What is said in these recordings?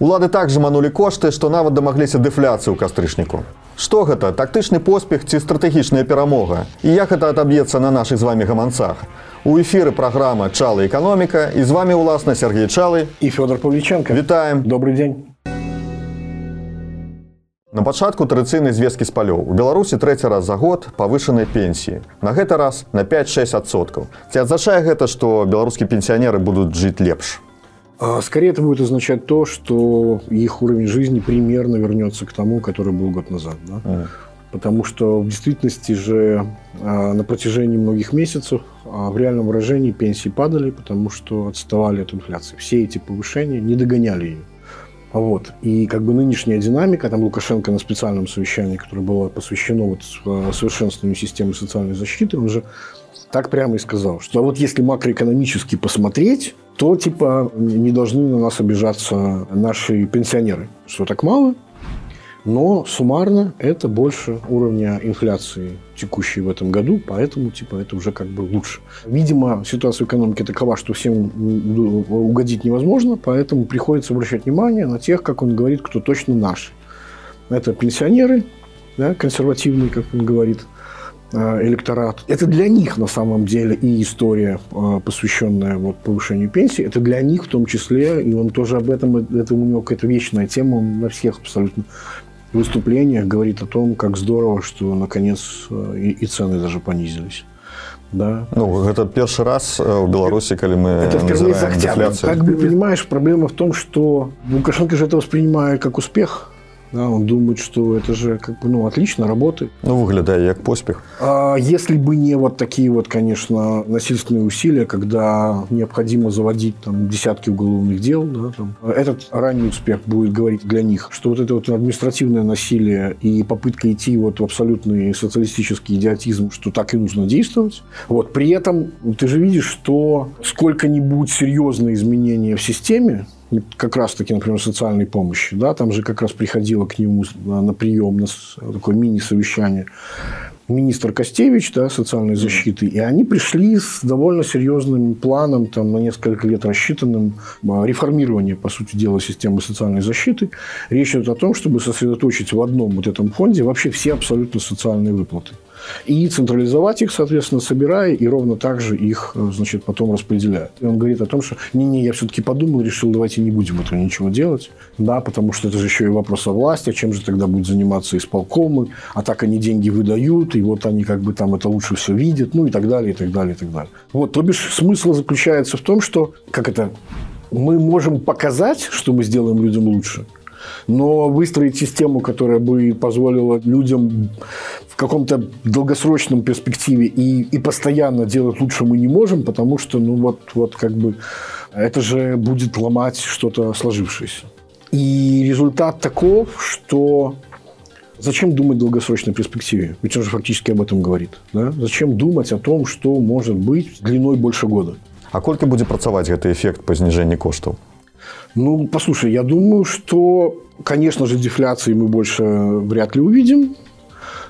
Улады так жманулі кошты, што нават дамагліся дэфляцыі ў кастрычніку. Што гэта тактычны поспех ці стратэгічная перамога і як гэта адаб'ецца на нашых з вами гаманцах. У эфіры праграма Чала эканоміка і з вами уласна Сергей Чалы и Федор Павличенко. Вітаем. Добрый день. На пачатку традыцыйнай звесткі з палёў. У Беларусі трэці раз за год павышаныя пенсіі. На гэты раз на 5-6 адсоткаў. Ці адзначае гэта, што беларускія пенсіянеры будуць жыць лепш. А, скорее это будет означать то, что их уровень жизни примерно вернется к тому, который был год назад. Да? Mm. Потому что в действительности же а, на протяжении многих месяцев а, в реальном выражении пенсии падали, потому что отставали от инфляции. Все эти повышения не догоняли ее. Вот. И как бы нынешняя динамика, там Лукашенко на специальном совещании, которое было посвящено вот совершенствованию системы социальной защиты, он же так прямо и сказал, что вот если макроэкономически посмотреть, то типа не должны на нас обижаться наши пенсионеры, что так мало, но суммарно это больше уровня инфляции текущей в этом году, поэтому типа это уже как бы лучше. Видимо, ситуация в экономике такова, что всем угодить невозможно, поэтому приходится обращать внимание на тех, как он говорит, кто точно наши. Это пенсионеры, да, консервативные, как он говорит, электорат. Это для них на самом деле и история, э, посвященная вот повышению пенсии, это для них в том числе, и он тоже об этом, это у него какая-то вечная тема, он на всех абсолютно выступлениях говорит о том, как здорово, что наконец э, и, и цены даже понизились. Да. Ну, это первый раз в Беларуси, когда мы Это октябрь. Как бы понимаешь, проблема в том, что Лукашенко же это воспринимает как успех, да, он думает, что это же как бы, ну, отлично работает. Ну, выглядая как поспех. А если бы не вот такие вот, конечно, насильственные усилия, когда необходимо заводить там десятки уголовных дел, да, там, этот ранний успех будет говорить для них, что вот это вот административное насилие и попытка идти вот в абсолютный социалистический идиотизм, что так и нужно действовать. Вот. При этом ты же видишь, что сколько-нибудь серьезные изменения в системе, как раз-таки, например, социальной помощи. Да, там же как раз приходила к нему на прием, на такое мини-совещание министр Костевич да, социальной защиты, и они пришли с довольно серьезным планом, там, на несколько лет рассчитанным, а, реформирования, по сути дела, системы социальной защиты. Речь идет о том, чтобы сосредоточить в одном вот этом фонде вообще все абсолютно социальные выплаты и централизовать их, соответственно, собирая, и ровно так же их, э, значит, потом распределяют. И он говорит о том, что не-не, я все-таки подумал, решил, давайте не будем этого ничего делать, да, потому что это же еще и вопрос о власти, чем же тогда будет заниматься исполкомы, а так они деньги выдают, и вот они как бы там это лучше все видят, ну и так далее, и так далее, и так далее. Вот, то бишь смысл заключается в том, что, как это, мы можем показать, что мы сделаем людям лучше, но выстроить систему, которая бы позволила людям каком-то долгосрочном перспективе и, и постоянно делать лучше мы не можем, потому что, ну вот, вот как бы это же будет ломать что-то сложившееся. И результат таков, что Зачем думать в долгосрочной перспективе? Ведь он же фактически об этом говорит. Да? Зачем думать о том, что может быть длиной больше года? А колькі будзе працаваць гэты эффект па зніжэнні коштаў? Ну, послушай, я думаю, что, конечно же, дефляции мы больше вряд ли увидим.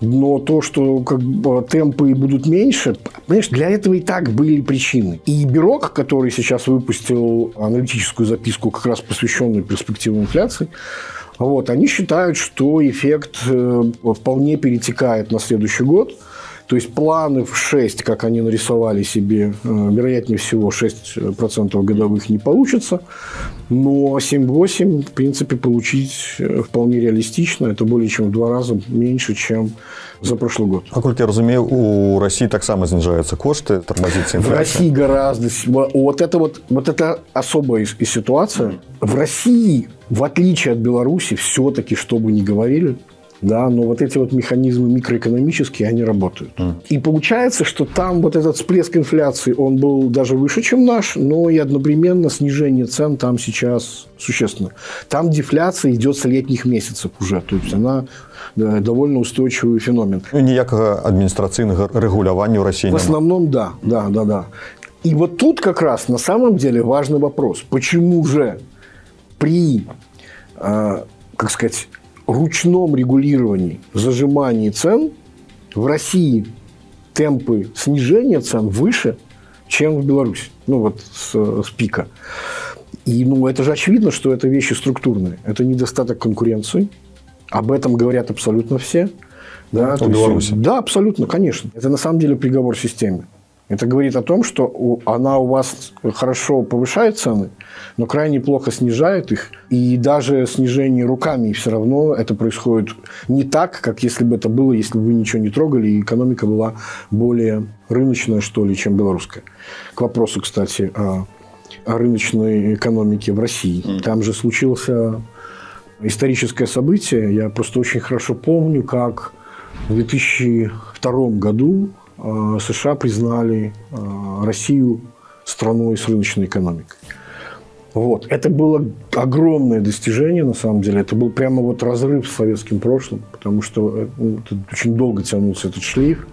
Но то, что как бы, темпы будут меньше, понимаешь, для этого и так были причины. И Бирок, который сейчас выпустил аналитическую записку, как раз посвященную перспективам инфляции, вот, они считают, что эффект э, вполне перетекает на следующий год – то есть планы в 6, как они нарисовали себе, э, вероятнее всего 6% годовых не получится. Но 7-8, в принципе, получить э, вполне реалистично. Это более чем в два раза меньше, чем за прошлый год. А я разумею, у России так само снижаются кошты, тормозится инфляция. В России гораздо... Вот это вот, вот это особая ситуация. В России, в отличие от Беларуси, все-таки, что бы ни говорили, да, но вот эти вот механизмы микроэкономические, они работают. Mm. И получается, что там вот этот всплеск инфляции, он был даже выше, чем наш, но и одновременно снижение цен там сейчас существенно. Там дефляция идет с летних месяцев уже, то есть она довольно устойчивый феномен. Ну, ніякого административного регулирования в России В основном, да, да, да, да. И вот тут как раз на самом деле важный вопрос. Почему же при, э, как сказать, ручном регулировании, зажимании цен в России темпы снижения цен выше, чем в Беларуси. Ну, вот с, с пика. И ну, это же очевидно, что это вещи структурные. Это недостаток конкуренции. Об этом говорят абсолютно все. Да, У Беларуси. Да, абсолютно, конечно. Это на самом деле приговор системе. Это говорит о том, что у- она у вас хорошо повышает цены, но крайне плохо снижает их. И даже снижение руками все равно это происходит не так, как если бы это было, если бы вы ничего не трогали, и экономика была более рыночная, что ли, чем белорусская. К вопросу, кстати, о, о рыночной экономике в России. Там же случился историческое событие. Я просто очень хорошо помню, как в 2002 году США признали э, Россию страной с рыночной экономикой. Вот. Это было огромное достижение, на самом деле. Это был прямо вот разрыв с советским прошлым, потому что э, ну, очень долго тянулся этот шлейф.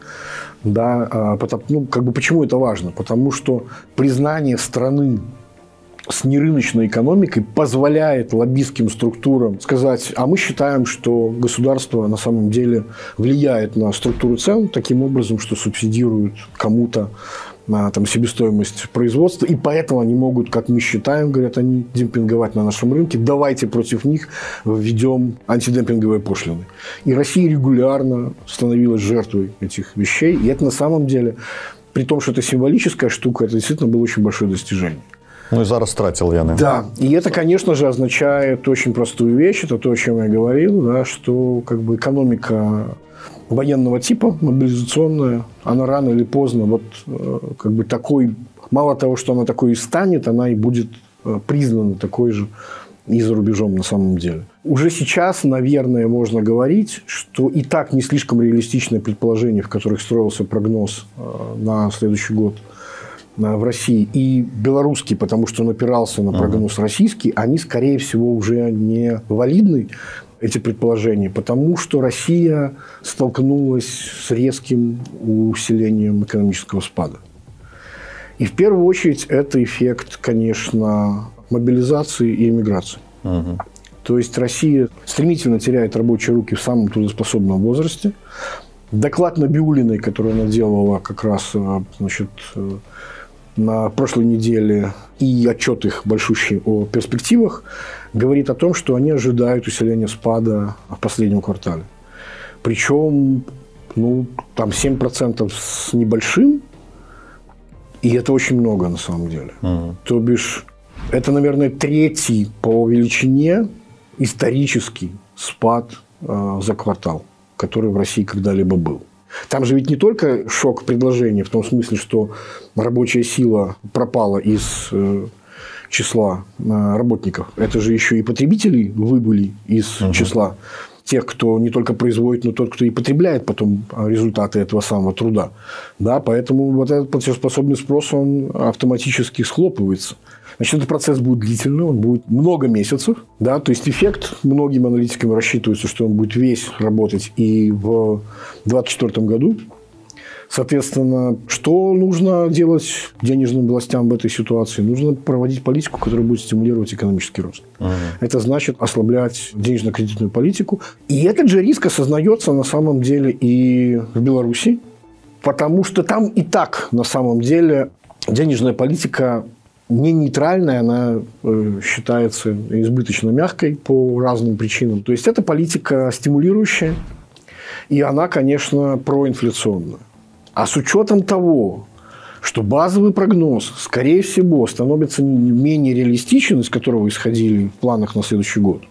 Да, а, потом- ну, как бы почему это важно? Потому что признание страны с нерыночной экономикой позволяет лоббистским структурам сказать, а мы считаем, что государство на самом деле влияет на структуру цен таким образом, что субсидирует кому-то на там, себестоимость производства, и поэтому они могут, как мы считаем, говорят они, демпинговать на нашем рынке, давайте против них введем антидемпинговые пошлины. И Россия регулярно становилась жертвой этих вещей, и это на самом деле, при том, что это символическая штука, это действительно было очень большое достижение. Ну і зараз стратил яны. Да, и это, конечно же, означает очень простую вещь, это то, о чем я говорил, да, что как бы экономика военного типа, мобилизационная, она рано или поздно вот э, как бы такой, мало того, что она такой и станет, она и будет э, признана такой же и за рубежом на самом деле. Уже сейчас, наверное, можно говорить, что и так не слишком реалистичное предположение, в которых строился прогноз э, на следующий год в России, и белорусский, потому что он опирался на прогноз российский, они, скорее всего, уже не валидны, эти предположения, потому что Россия столкнулась с резким усилением экономического спада. И в первую очередь это эффект, конечно, мобилизации и иммиграции. То есть Россия стремительно теряет рабочие руки в самом трудоспособном возрасте. Доклад Набиулиной, который она делала как раз э, значит, э, на прошлой неделе, и отчет их большущий о перспективах, говорит о том, что они ожидают усиления спада в последнем квартале. Причем ну, там 7% с небольшим, и это очень много на самом деле. То бишь, это, наверное, третий по величине исторический спад э, за квартал, который в России когда-либо был. Там же ведь не только шок предложения, в том смысле, что рабочая сила пропала из э, числа э, работников. Это же еще и потребители выбыли из числа тех, кто не только производит, но тот, кто и потребляет потом а, результаты этого самого труда. Да, поэтому вот этот платежеспособный спрос, он автоматически схлопывается. Значит, этот процесс будет длительный, он будет много месяцев. Да, то есть эффект многим аналитикам рассчитывается, что он будет весь работать и в 2024 году. Соответственно, что нужно делать денежным властям в этой ситуации? Нужно проводить политику, которая будет стимулировать экономический рост. Это значит ослаблять денежно-кредитную политику. И этот же риск осознается на самом деле и в Беларуси, потому что там и так на самом деле денежная политика не нейтральная, она э, считается избыточно мягкой по разным причинам. То есть это политика стимулирующая, и она, конечно, проинфляционная. А с учетом того, что базовый прогноз, скорее всего, становится не менее реалистичен, из которого исходили в планах на следующий год,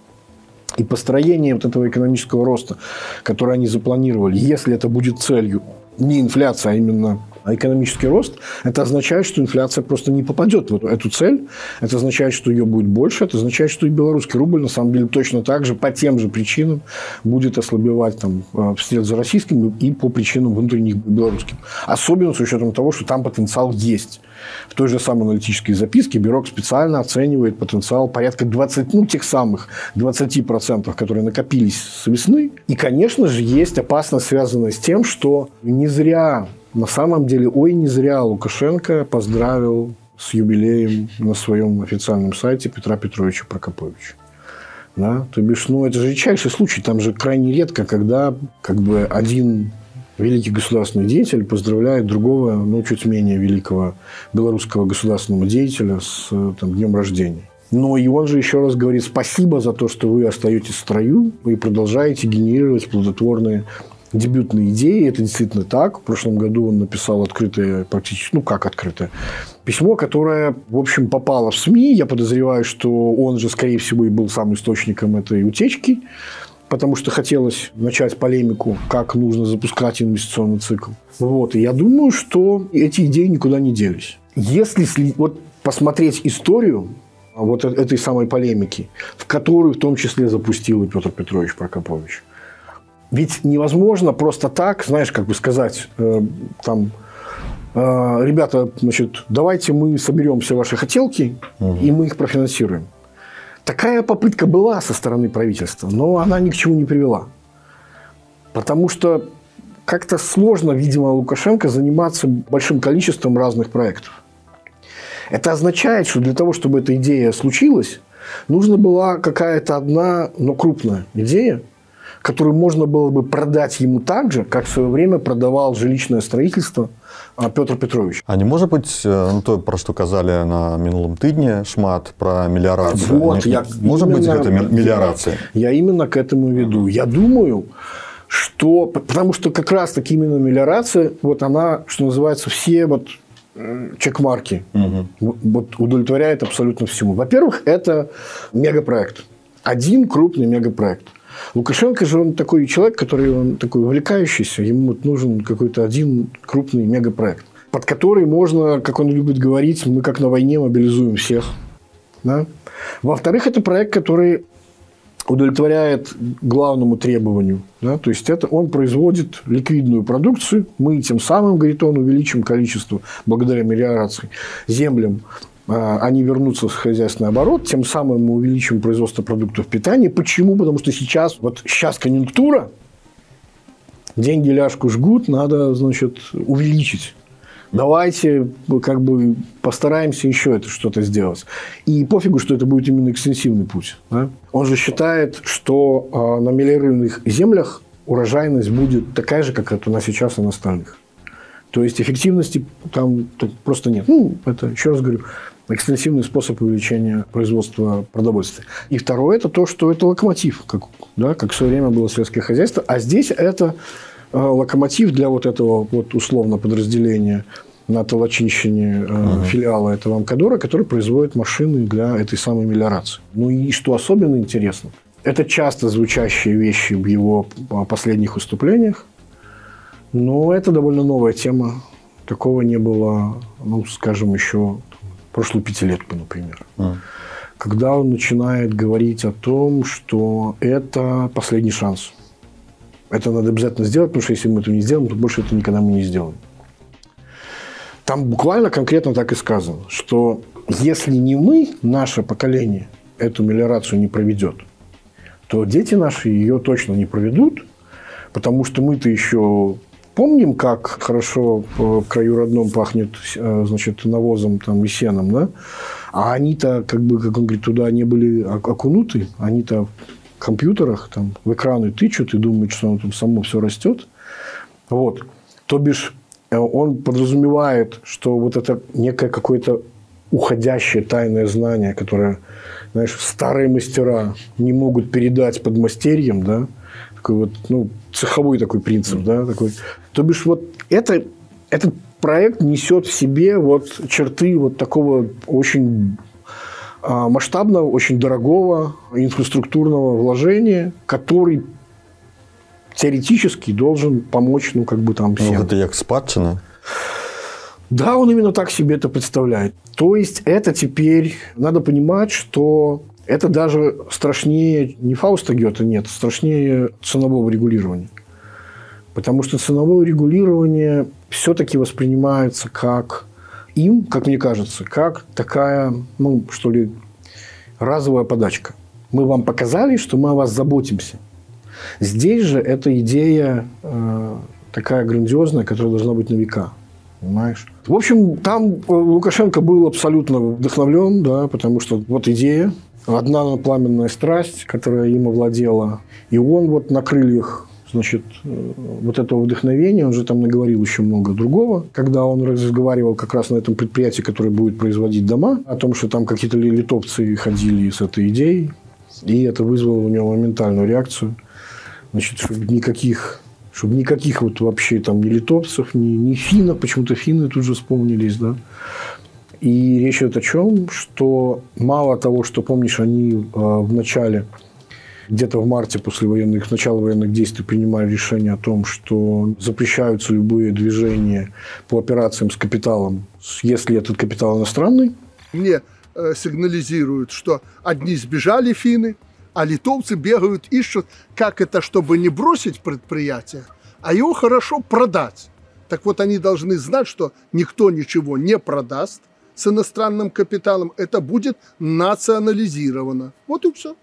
и построение вот этого экономического роста, который они запланировали, если это будет целью не инфляция, а именно экономический рост, это означает, что инфляция просто не попадет в эту, эту цель. Это означает, что ее будет больше. Это означает, что и белорусский рубль, на самом деле, точно так же, по тем же причинам, будет ослабевать там, э, вслед за российским и по причинам внутренних белорусским. Особенно с учетом того, что там потенциал есть. В той же самой аналитической записке Бюро специально оценивает потенциал порядка 20, ну, тех самых 20%, которые накопились с весны. И, конечно же, есть опасность, связанная с тем, что не зря, на самом деле, ой, не зря Лукашенко поздравил с юбилеем на своем официальном сайте Петра Петровича Прокоповича. Да? То бишь, ну, это же редчайший случай. Там же крайне редко, когда как бы один великий государственный деятель поздравляет другого, ну, чуть менее великого белорусского государственного деятеля с там, днем рождения. Но и он же еще раз говорит спасибо за то, что вы остаетесь в строю и продолжаете генерировать плодотворные дебютные идеи. Это действительно так. В прошлом году он написал открытое, практически, ну как открытое, письмо, которое, в общем, попало в СМИ. Я подозреваю, что он же, скорее всего, и был сам источником этой утечки потому что хотелось начать полемику, как нужно запускать инвестиционный цикл. Вот. И я думаю, что эти идеи никуда не делись. Если вот посмотреть историю вот этой самой полемики, в которую в том числе запустил и Петр Петрович Прокопович. Ведь невозможно просто так, знаешь, как бы сказать, э, там, э, ребята, значит, давайте мы соберем все ваши хотелки, угу. и мы их профинансируем. Такая попытка была со стороны правительства, но она ни к чему не привела. Потому что как-то сложно, видимо, Лукашенко заниматься большим количеством разных проектов. Это означает, что для того, чтобы эта идея случилась, нужна была какая-то одна, но крупная идея, которую можно было бы продать ему так же, как в свое время продавал жилищное строительство – а, Петр Петрович. А не может быть э, ну, то, про что казали на минулым тыдні шмат про мелиорацию. Вот, не, я может быть это мелиорация? Я именно к этому веду. Я думаю, что потому что как раз таки именно мелиорация, вот она, что называется, все вот чекмарки угу. вот удовлетворяет абсолютно всему. Во-первых, это мегапроект. Один крупный мегапроект. Лукашенко же он такой человек, который он такой увлекающийся, ему нужен какой-то один крупный мегапроект, под который можно, как он любит говорить, мы как на войне мобилизуем всех. Да? Во-вторых, это проект, который удовлетворяет главному требованию. Да? То есть, это он производит ликвидную продукцию. Мы тем самым, говорит он, увеличим количество, благодаря мелиорации, землям они вернутся в хозяйственный оборот, тем самым мы увеличим производство продуктов питания. Почему? Потому что сейчас, вот сейчас конъюнктура, деньги ляжку жгут, надо, значит, увеличить. Давайте как бы постараемся еще это что-то сделать. И пофигу, что это будет именно экстенсивный путь. Да? Он же считает, что а, на мелиорированных землях урожайность будет такая же, как это у нас сейчас и на остальных. То есть эффективности там просто нет. Ну, это, еще раз говорю, экстенсивный способ увеличения производства продовольствия. И второе – это то, что это локомотив, как, да, как в свое время было сельское хозяйство. А здесь это э, локомотив для вот этого вот условно подразделения на Толочинщине uh филиала этого Амкадора, который производит машины для этой самой мелиорации. Ну и что особенно интересно, это часто звучащие вещи в его последних выступлениях, но это довольно новая тема. Такого не было, ну, скажем, еще прошлую пятилетку, например. А. Когда он начинает говорить о том, что это последний шанс. Это надо обязательно сделать, потому что если мы это не сделаем, то больше это никогда мы не сделаем. Там буквально конкретно так и сказано, что если не мы, наше поколение, эту мелиорацию не проведет, то дети наши ее точно не проведут, потому что мы-то еще Помним, как хорошо по краю родном пахнет э, значит, навозом там, и сеном, да? А они-то, как бы, как он говорит, туда не были окунуты. Они-то в компьютерах там, в экраны тычут и думают, что оно там само все растет. Вот. То бишь, э, он подразумевает, что вот это некое какое-то уходящее тайное знание, которое, знаешь, старые мастера не могут передать под мастерьем, да, такой вот, ну, цеховой такой принцип, да, такой. То бишь, вот это, этот проект несет в себе вот черты вот такого очень а, масштабного, очень дорогого инфраструктурного вложения, который теоретически должен помочь, ну, как бы там ну, всем. Ну, это как спадщина? Да, он именно так себе это представляет. То есть, это теперь, надо понимать, что это даже страшнее не Фауста Гёте, нет, страшнее ценового регулирования. Потому что ценовое регулирование все-таки воспринимается как им, как мне кажется, как такая, ну, что ли, разовая подачка. Мы вам показали, что мы о вас заботимся. Здесь же эта идея э, такая грандиозная, которая должна быть на века. Понимаешь? В общем, там Лукашенко был абсолютно вдохновлен, да, потому что вот идея, одна пламенная страсть, которая им овладела. И он вот на крыльях значит, э, вот этого вдохновения, он же там наговорил еще много другого, когда он разговаривал как раз на этом предприятии, которое будет производить дома, о том, что там какие-то литовцы ходили с этой идеей, и это вызвало у него моментальную реакцию. Значит, никаких чтобы никаких вот вообще там ни литовцев, ни, ни финнов, почему-то финны тут же вспомнились, да. И речь идет о чем, что мало того, что, помнишь, они э, в начале, где-то в марте после военных, начала военных действий принимали решение о том, что запрещаются любые движения по операциям с капиталом, если этот капитал иностранный. Мне э, сигнализируют, что одни сбежали финны, а литовцы бегают, ищут, как это, чтобы не бросить предприятие, а его хорошо продать. Так вот, они должны знать, что никто ничего не продаст с иностранным капиталом. Это будет национализировано. Вот и все.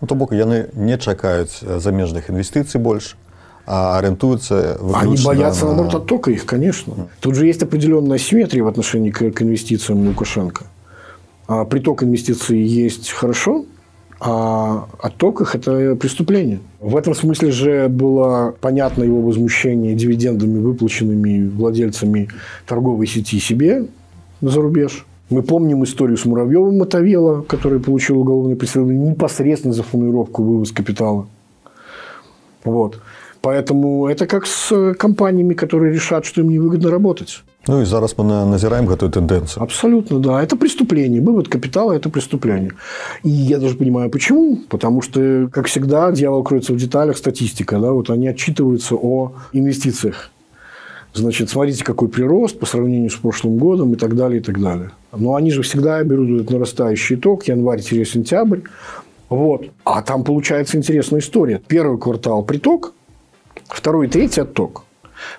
Ну, то бок яны не чакаюць замежных інвестыцый больше, а ориентуются Они боятся, на... наоборот, оттока их, конечно. Тут же есть определенная симметрия в отношении к, к инвестициям Лукашенко. А приток инвестиций есть хорошо, а отток их – это преступление. В этом смысле же было понятно его возмущение дивидендами, выплаченными владельцами торговой сети себе за рубеж. Мы помним историю с Муравьевым Мотовела, который получил уголовное преследование непосредственно за формулировку вывоз капитала. Вот. Поэтому это как с компаниями, которые решат, что им невыгодно работать. Ну и зараз мы назираем эту тенденцию. Абсолютно, да. Это преступление. Вывод капитала – это преступление. И я даже понимаю, почему. Потому что, как всегда, дьявол кроется в деталях, статистика. Да? Вот они отчитываются о инвестициях. Значит, смотрите, какой прирост по сравнению с прошлым годом и так далее, и так далее. Но они же всегда берут этот нарастающий итог, январь-сентябрь. Вот. А там получается интересная история. Первый квартал – приток, второй и третий – отток.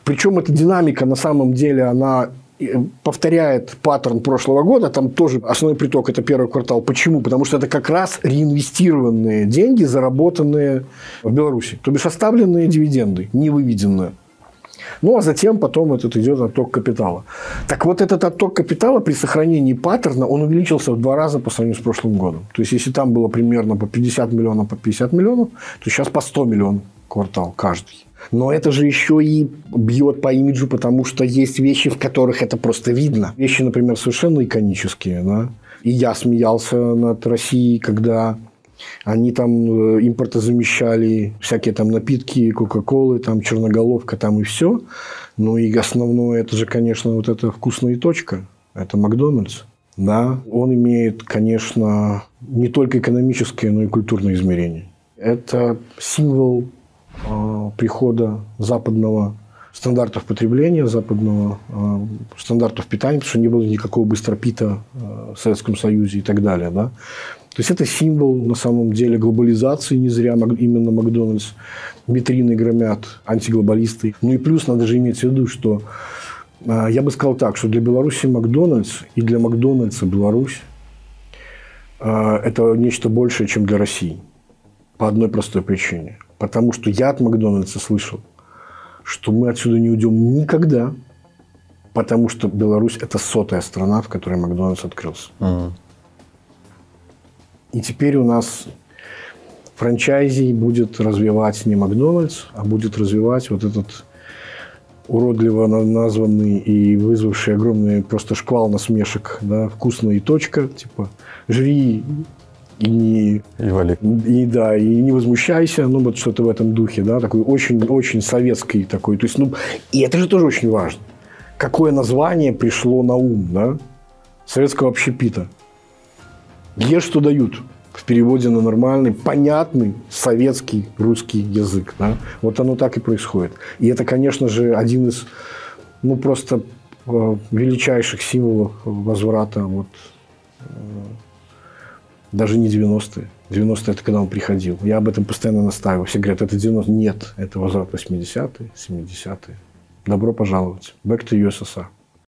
Причем эта динамика на самом деле, она э, повторяет паттерн прошлого года. Там тоже основной приток – это первый квартал. Почему? Потому что это как раз реинвестированные деньги, заработанные в Беларуси. То бишь, оставленные дивиденды, не выведенные. Ну, а затем потом этот идет отток капитала. Так вот, этот отток капитала при сохранении паттерна, он увеличился в два раза по сравнению с прошлым годом. То есть, если там было примерно по 50 миллионов, по 50 миллионов, то сейчас по 100 миллионов квартал каждый. Но это же еще и бьет по имиджу, потому что есть вещи, в которых это просто видно. Вещи, например, совершенно иконические. Да? И я смеялся над Россией, когда они там э, импортозамещали всякие там напитки, Кока-Колы, там черноголовка, там и все. Ну и основное, это же, конечно, вот эта вкусная точка. Это Макдональдс. Да, он имеет, конечно, не только экономическое, но и культурное измерение. Это символ прихода западного стандартов потребления, западного э, стандартов питания, потому что не было никакого быстропита э, в Советском Союзе и так далее. Да? То есть это символ на самом деле глобализации, не зря именно Макдональдс витрины громят антиглобалисты. Ну и плюс надо же иметь в виду, что я бы сказал так, что для Беларуси Макдональдс и для Макдональдса Беларусь это нечто большее, чем для России. По одной простой причине. Потому что я от Макдональдса слышал, что мы отсюда не уйдем никогда, потому что Беларусь – это сотая страна, в которой Макдональдс открылся. Uh-huh. И теперь у нас франчайзи будет развивать не Макдональдс, а будет развивать вот этот уродливо названный и вызвавший огромный просто шквал насмешек, да, вкусная точка, типа жри и не... И вали. И, да, и не возмущайся, ну, вот что-то в этом духе, да, такой очень-очень советский такой. То есть, ну, и это же тоже очень важно. Какое название пришло на ум, да, советского общепита? Ешь, что дают в переводе на нормальный, понятный советский русский язык. Да? Вот оно так и происходит. И это, конечно же, один из ну, просто э, величайших символов возврата вот, э, даже не 90-е. 90-е это когда он приходил. Я об этом постоянно настаиваю. Все говорят, это 90 Нет, это возврат 80-е, 70-е. Добро пожаловать. Back to USSR.